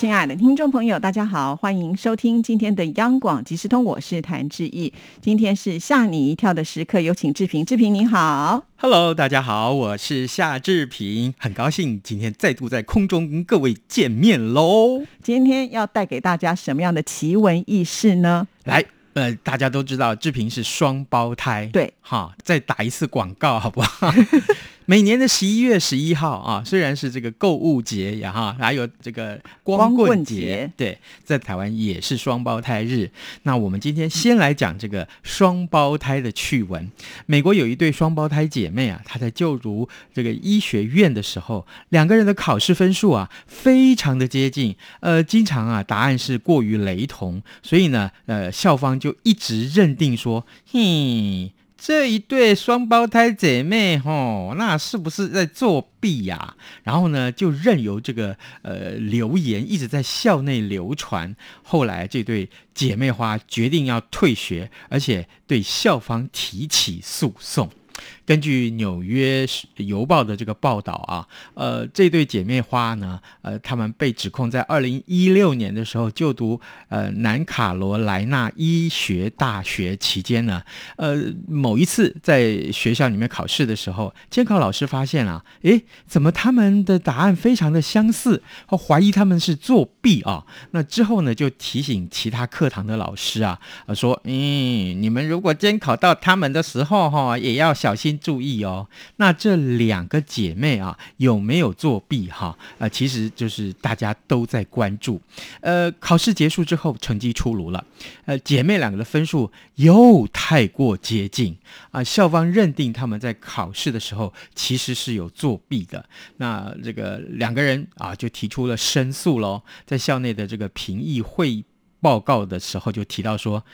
亲爱的听众朋友，大家好，欢迎收听今天的央广即时通，我是谭志毅。今天是吓你一跳的时刻，有请志平。志平你好，Hello，大家好，我是夏志平，很高兴今天再度在空中跟各位见面喽。今天要带给大家什么样的奇闻异事呢？来，呃，大家都知道志平是双胞胎，对，哈，再打一次广告好不好？每年的十一月十一号啊，虽然是这个购物节呀哈，还有这个光棍节，对，在台湾也是双胞胎日。那我们今天先来讲这个双胞胎的趣闻。美国有一对双胞胎姐妹啊，她在就读这个医学院的时候，两个人的考试分数啊非常的接近，呃，经常啊答案是过于雷同，所以呢，呃，校方就一直认定说，嘿。这一对双胞胎姐妹，吼，那是不是在作弊呀？然后呢，就任由这个呃流言一直在校内流传。后来，这对姐妹花决定要退学，而且对校方提起诉讼。根据《纽约邮报》的这个报道啊，呃，这对姐妹花呢，呃，他们被指控在二零一六年的时候就读呃南卡罗来纳医学大学期间呢，呃，某一次在学校里面考试的时候，监考老师发现啊，诶，怎么他们的答案非常的相似，怀疑他们是作弊啊？那之后呢，就提醒其他课堂的老师啊，说，嗯，你们如果监考到他们的时候，哈，也要小。小心注意哦，那这两个姐妹啊有没有作弊哈？呃，其实就是大家都在关注。呃，考试结束之后，成绩出炉了，呃，姐妹两个的分数又太过接近啊，校方认定他们在考试的时候其实是有作弊的。那这个两个人啊就提出了申诉喽，在校内的这个评议会报告的时候就提到说，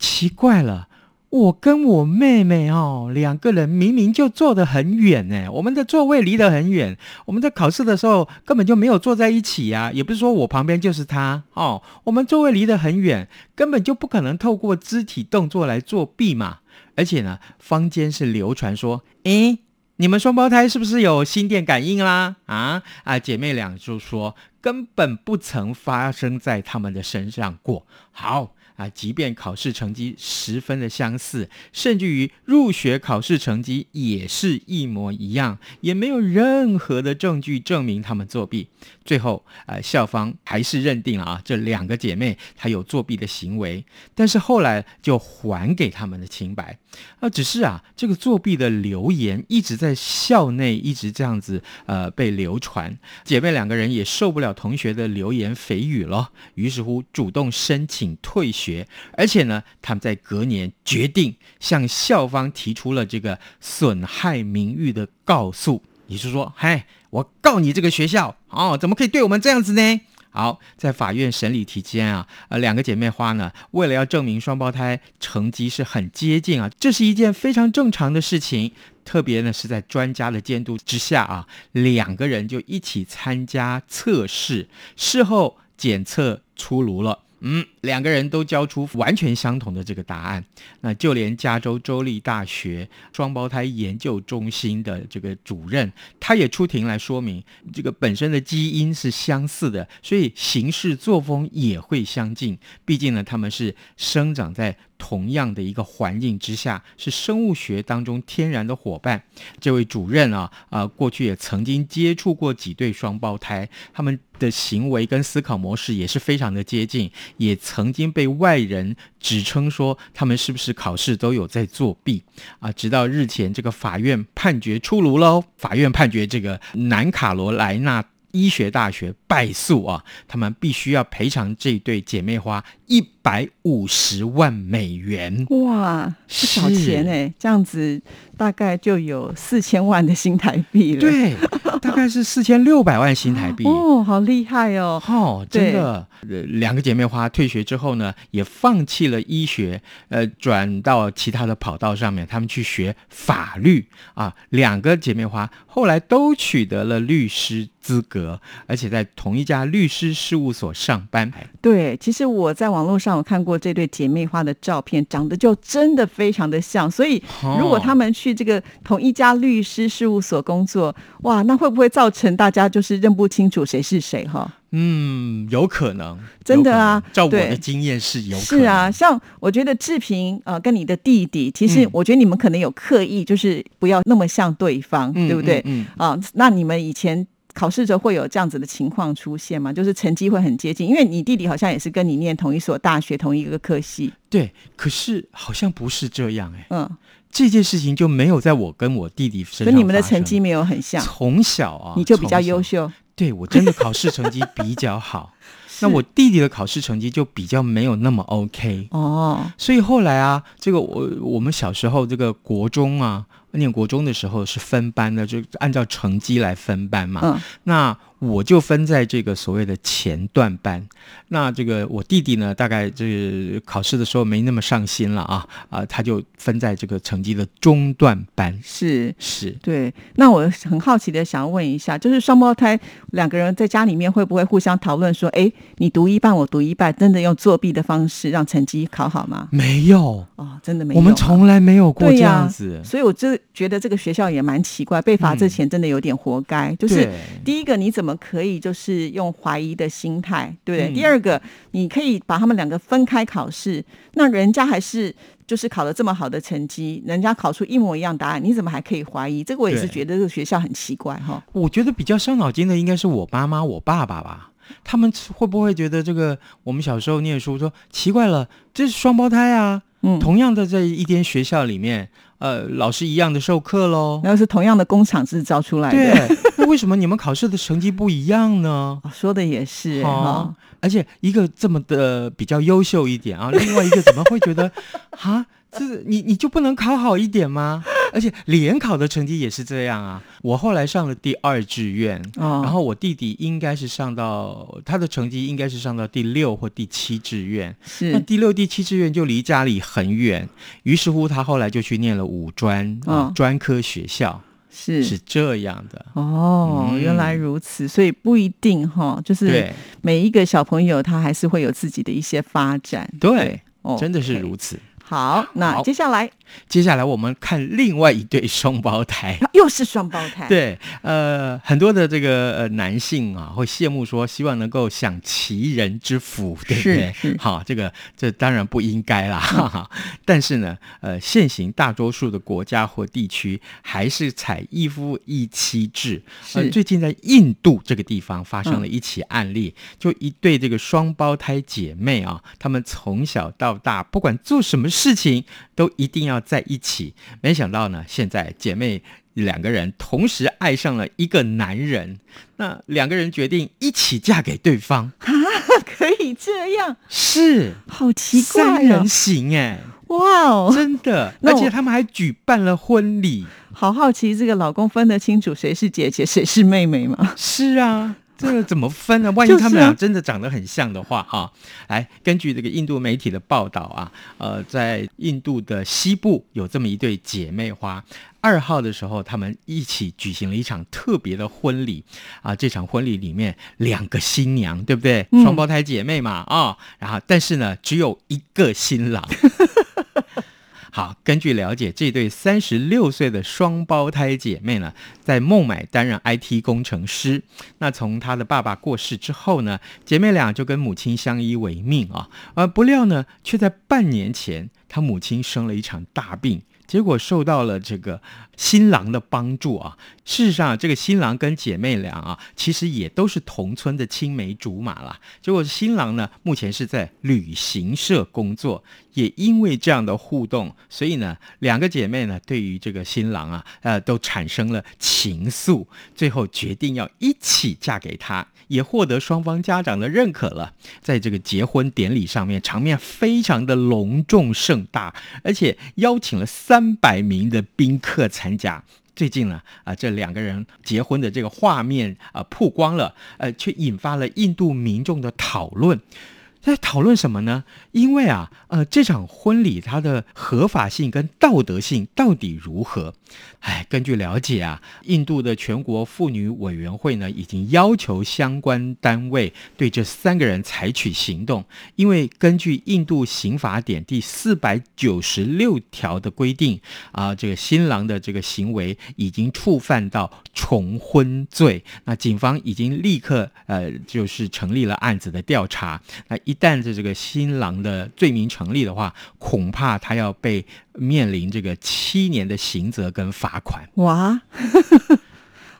奇怪了。我跟我妹妹哦，两个人明明就坐得很远呢，我们的座位离得很远，我们在考试的时候根本就没有坐在一起呀，也不是说我旁边就是他哦，我们座位离得很远，根本就不可能透过肢体动作来作弊嘛。而且呢，坊间是流传说，诶，你们双胞胎是不是有心电感应啦？啊啊，姐妹俩就说根本不曾发生在他们的身上过。好。啊，即便考试成绩十分的相似，甚至于入学考试成绩也是一模一样，也没有任何的证据证明他们作弊。最后，呃，校方还是认定了啊，这两个姐妹她有作弊的行为，但是后来就还给他们的清白。啊，只是啊，这个作弊的流言一直在校内一直这样子呃被流传，姐妹两个人也受不了同学的流言蜚语了，于是乎主动申请退学。而且呢，他们在隔年决定向校方提出了这个损害名誉的告诉，也就是说，嗨，我告你这个学校哦，怎么可以对我们这样子呢？好，在法院审理期间啊，呃，两个姐妹花呢，为了要证明双胞胎成绩是很接近啊，这是一件非常正常的事情。特别呢是在专家的监督之下啊，两个人就一起参加测试，事后检测出炉了。嗯，两个人都交出完全相同的这个答案，那就连加州州立大学双胞胎研究中心的这个主任，他也出庭来说明，这个本身的基因是相似的，所以行事作风也会相近。毕竟呢，他们是生长在。同样的一个环境之下，是生物学当中天然的伙伴。这位主任啊，啊，过去也曾经接触过几对双胞胎，他们的行为跟思考模式也是非常的接近，也曾经被外人指称说他们是不是考试都有在作弊啊。直到日前这个法院判决出炉喽，法院判决这个南卡罗来纳。医学大学败诉啊，他们必须要赔偿这对姐妹花一百五十万美元。哇，不少钱哎！这样子大概就有四千万的新台币了。对，大概。是四千六百万新台币。哦，好厉害哦！哦，真的，两个姐妹花退学之后呢，也放弃了医学，呃，转到其他的跑道上面，他们去学法律啊。两个姐妹花后来都取得了律师。资格，而且在同一家律师事务所上班。对，其实我在网络上有看过这对姐妹花的照片，长得就真的非常的像。所以，如果他们去这个同一家律师事务所工作，哇，那会不会造成大家就是认不清楚谁是谁？哈，嗯，有可能，真的啊。照我的经验是有，是啊。像我觉得志平呃跟你的弟弟，其实我觉得你们可能有刻意，就是不要那么像对方，对不对？嗯啊，那你们以前。考试时候会有这样子的情况出现吗？就是成绩会很接近，因为你弟弟好像也是跟你念同一所大学、同一个科系。对，可是好像不是这样哎。嗯，这件事情就没有在我跟我弟弟身上。跟你们的成绩没有很像。从小啊，你就比较优秀。对，我真的考试成绩比较好。那我弟弟的考试成绩就比较没有那么 OK。哦。所以后来啊，这个我我们小时候这个国中啊。念国中的时候是分班的，就按照成绩来分班嘛。嗯，那。我就分在这个所谓的前段班，那这个我弟弟呢，大概这考试的时候没那么上心了啊啊，他就分在这个成绩的中段班。是是，对。那我很好奇的想要问一下，就是双胞胎两个人在家里面会不会互相讨论说，哎，你读一半，我读一半，真的用作弊的方式让成绩考好吗？没有哦，真的没有，我们从来没有过这样子。所以我就觉得这个学校也蛮奇怪，被罚之前真的有点活该。就是第一个，你怎么？可以就是用怀疑的心态，对不对？第二个，你可以把他们两个分开考试，那人家还是就是考了这么好的成绩，人家考出一模一样答案，你怎么还可以怀疑？这个我也是觉得这个学校很奇怪哈。我觉得比较伤脑筋的应该是我妈妈、我爸爸吧，他们会不会觉得这个我们小时候念书说奇怪了，这是双胞胎啊？嗯，同样的在一间学校里面。呃，老师一样的授课喽，然后是同样的工厂制造出来的。对，那为什么你们考试的成绩不一样呢？说的也是哈，而且一个这么的比较优秀一点啊，另外一个怎么会觉得啊？这你你就不能考好一点吗？而且联考的成绩也是这样啊。我后来上了第二志愿，然后我弟弟应该是上到他的成绩应该是上到第六或第七志愿。是那第六、第七志愿就离家里很远，于是乎他后来就去念了五专啊专科学校。是是这样的哦，原来如此，所以不一定哈，就是每一个小朋友他还是会有自己的一些发展。对，真的是如此。好，那接下来，接下来我们看另外一对双胞胎，又是双胞胎。对，呃，很多的这个呃男性啊，会羡慕说，希望能够享其人之福，对不对？好，这个这当然不应该啦。哈哈。但是呢，呃，现行大多数的国家或地区还是采一夫一妻制。是，最近在印度这个地方发生了一起案例，就一对这个双胞胎姐妹啊，她们从小到大不管做什么。事情都一定要在一起，没想到呢，现在姐妹两个人同时爱上了一个男人，那两个人决定一起嫁给对方啊？可以这样？是，好奇怪三人行哎，哇哦，真的，而且他们还举办了婚礼，好好奇这个老公分得清楚谁是姐姐谁是妹妹吗？是啊。这个怎么分呢？万一他们俩真的长得很像的话，哈，来根据这个印度媒体的报道啊，呃，在印度的西部有这么一对姐妹花，二号的时候他们一起举行了一场特别的婚礼啊，这场婚礼里面两个新娘，对不对？双胞胎姐妹嘛，啊，然后但是呢，只有一个新郎。好，根据了解，这对三十六岁的双胞胎姐妹呢，在孟买担任 IT 工程师。那从她的爸爸过世之后呢，姐妹俩就跟母亲相依为命啊。而不料呢，却在半年前，她母亲生了一场大病。结果受到了这个新郎的帮助啊！事实上，这个新郎跟姐妹俩啊，其实也都是同村的青梅竹马啦。结果新郎呢，目前是在旅行社工作，也因为这样的互动，所以呢，两个姐妹呢，对于这个新郎啊，呃，都产生了情愫，最后决定要一起嫁给他。也获得双方家长的认可了，在这个结婚典礼上面，场面非常的隆重盛大，而且邀请了三百名的宾客参加。最近呢，啊，这两个人结婚的这个画面啊曝光了，呃，却引发了印度民众的讨论。在讨论什么呢？因为啊，呃，这场婚礼它的合法性跟道德性到底如何？哎，根据了解啊，印度的全国妇女委员会呢，已经要求相关单位对这三个人采取行动，因为根据印度刑法典第四百九十六条的规定啊，这个新郎的这个行为已经触犯到重婚罪，那警方已经立刻呃，就是成立了案子的调查，那。一旦这这个新郎的罪名成立的话，恐怕他要被面临这个七年的刑责跟罚款。哇！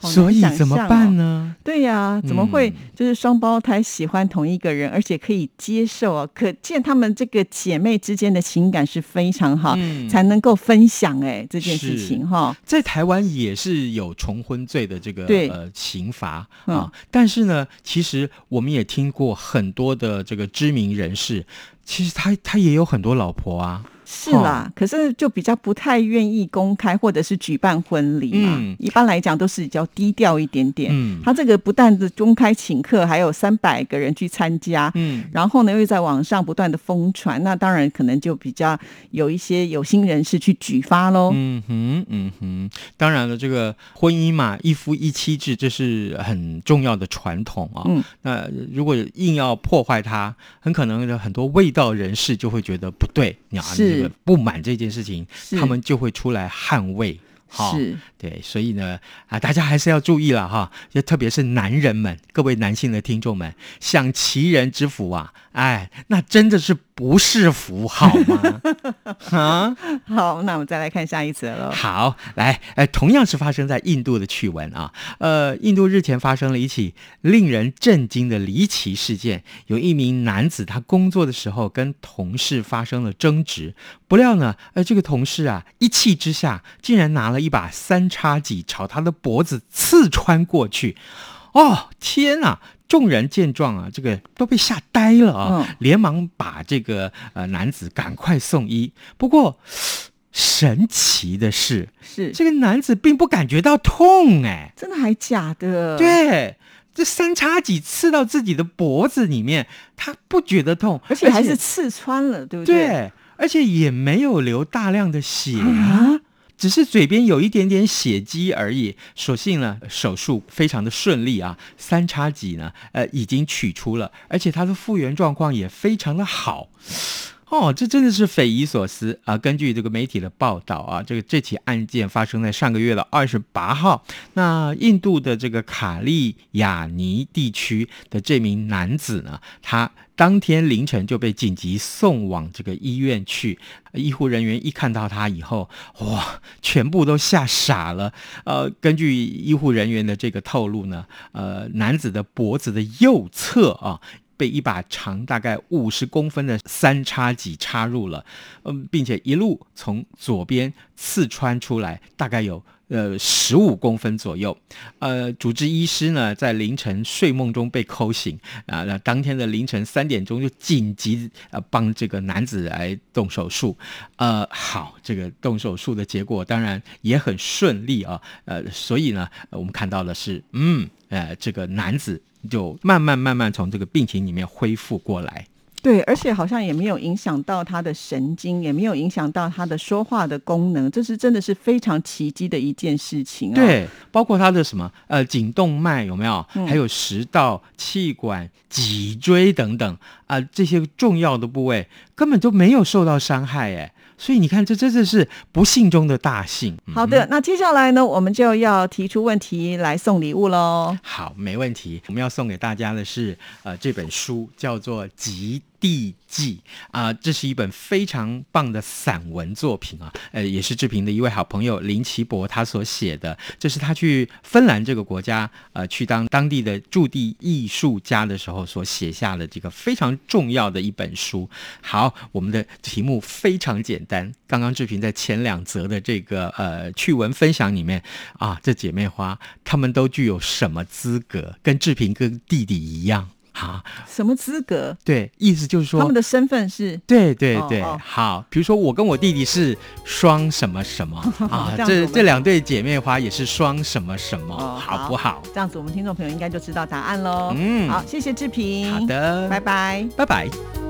所以怎么办呢？对呀，怎么会就是双胞胎喜欢同一个人，而且可以接受啊？可见他们这个姐妹之间的情感是非常好，才能够分享哎这件事情哈。在台湾也是有重婚罪的这个呃刑罚啊，但是呢，其实我们也听过很多的这个知名人士，其实他他也有很多老婆啊。是啦，可是就比较不太愿意公开或者是举办婚礼嘛。一般来讲都是比较低调一点点。嗯，他这个不但是公开请客，还有三百个人去参加。嗯，然后呢又在网上不断的疯传，那当然可能就比较有一些有心人士去举发喽。嗯哼，嗯哼，当然了，这个婚姻嘛，一夫一妻制，这是很重要的传统啊。嗯，那如果硬要破坏它，很可能很多味道人士就会觉得不对。是。不满这件事情，他们就会出来捍卫。是，对，所以呢，啊，大家还是要注意了哈，就特别是男人们，各位男性的听众们，享其人之福啊，哎，那真的是。不是符号吗？啊，好，那我们再来看下一则喽。好，来，哎，同样是发生在印度的趣闻啊。呃，印度日前发生了一起令人震惊的离奇事件，有一名男子他工作的时候跟同事发生了争执，不料呢，呃，这个同事啊一气之下竟然拿了一把三叉戟朝他的脖子刺穿过去。哦，天哪！众人见状啊，这个都被吓呆了啊，连忙把这个呃男子赶快送医。不过神奇的是，是这个男子并不感觉到痛，哎，真的还假的？对，这三叉戟刺到自己的脖子里面，他不觉得痛，而且还是刺穿了，对不对？对，而且也没有流大量的血啊。只是嘴边有一点点血迹而已，所幸呢，手术非常的顺利啊，三叉戟呢，呃，已经取出了，而且他的复原状况也非常的好。哦，这真的是匪夷所思啊！根据这个媒体的报道啊，这个这起案件发生在上个月的二十八号。那印度的这个卡利亚尼地区的这名男子呢，他当天凌晨就被紧急送往这个医院去。医护人员一看到他以后，哇，全部都吓傻了。呃，根据医护人员的这个透露呢，呃，男子的脖子的右侧啊。被一把长大概五十公分的三叉戟插入了，嗯，并且一路从左边刺穿出来，大概有呃十五公分左右。呃，主治医师呢在凌晨睡梦中被抠醒啊，那当天的凌晨三点钟就紧急呃帮这个男子来动手术。呃，好，这个动手术的结果当然也很顺利啊。呃，所以呢，我们看到的是，嗯，呃，这个男子。就慢慢慢慢从这个病情里面恢复过来，对，而且好像也没有影响到他的神经，也没有影响到他的说话的功能，这是真的是非常奇迹的一件事情啊！对，包括他的什么呃颈动脉有没有，还有食道、气管、脊椎等等啊这些重要的部位根本就没有受到伤害，哎。所以你看，这真的是不幸中的大幸。好的，那接下来呢，我们就要提出问题来送礼物喽。好，没问题。我们要送给大家的是，呃，这本书叫做《极地记》啊，这是一本非常棒的散文作品啊。呃，也是志平的一位好朋友林奇博他所写的。这是他去芬兰这个国家，呃，去当当地的驻地艺术家的时候所写下的这个非常重要的一本书。好，我们的题目非常简。单刚刚志平在前两则的这个呃趣闻分享里面啊，这姐妹花她们都具有什么资格？跟志平跟弟弟一样啊，什么资格？对，意思就是说他们的身份是，对对对，好，比如说我跟我弟弟是双什么什么 啊，这这两对姐妹花也是双什么什么，好不好？这样子我们听众朋友应该就知道答案喽。嗯，好，谢谢志平，好的，拜拜，拜拜。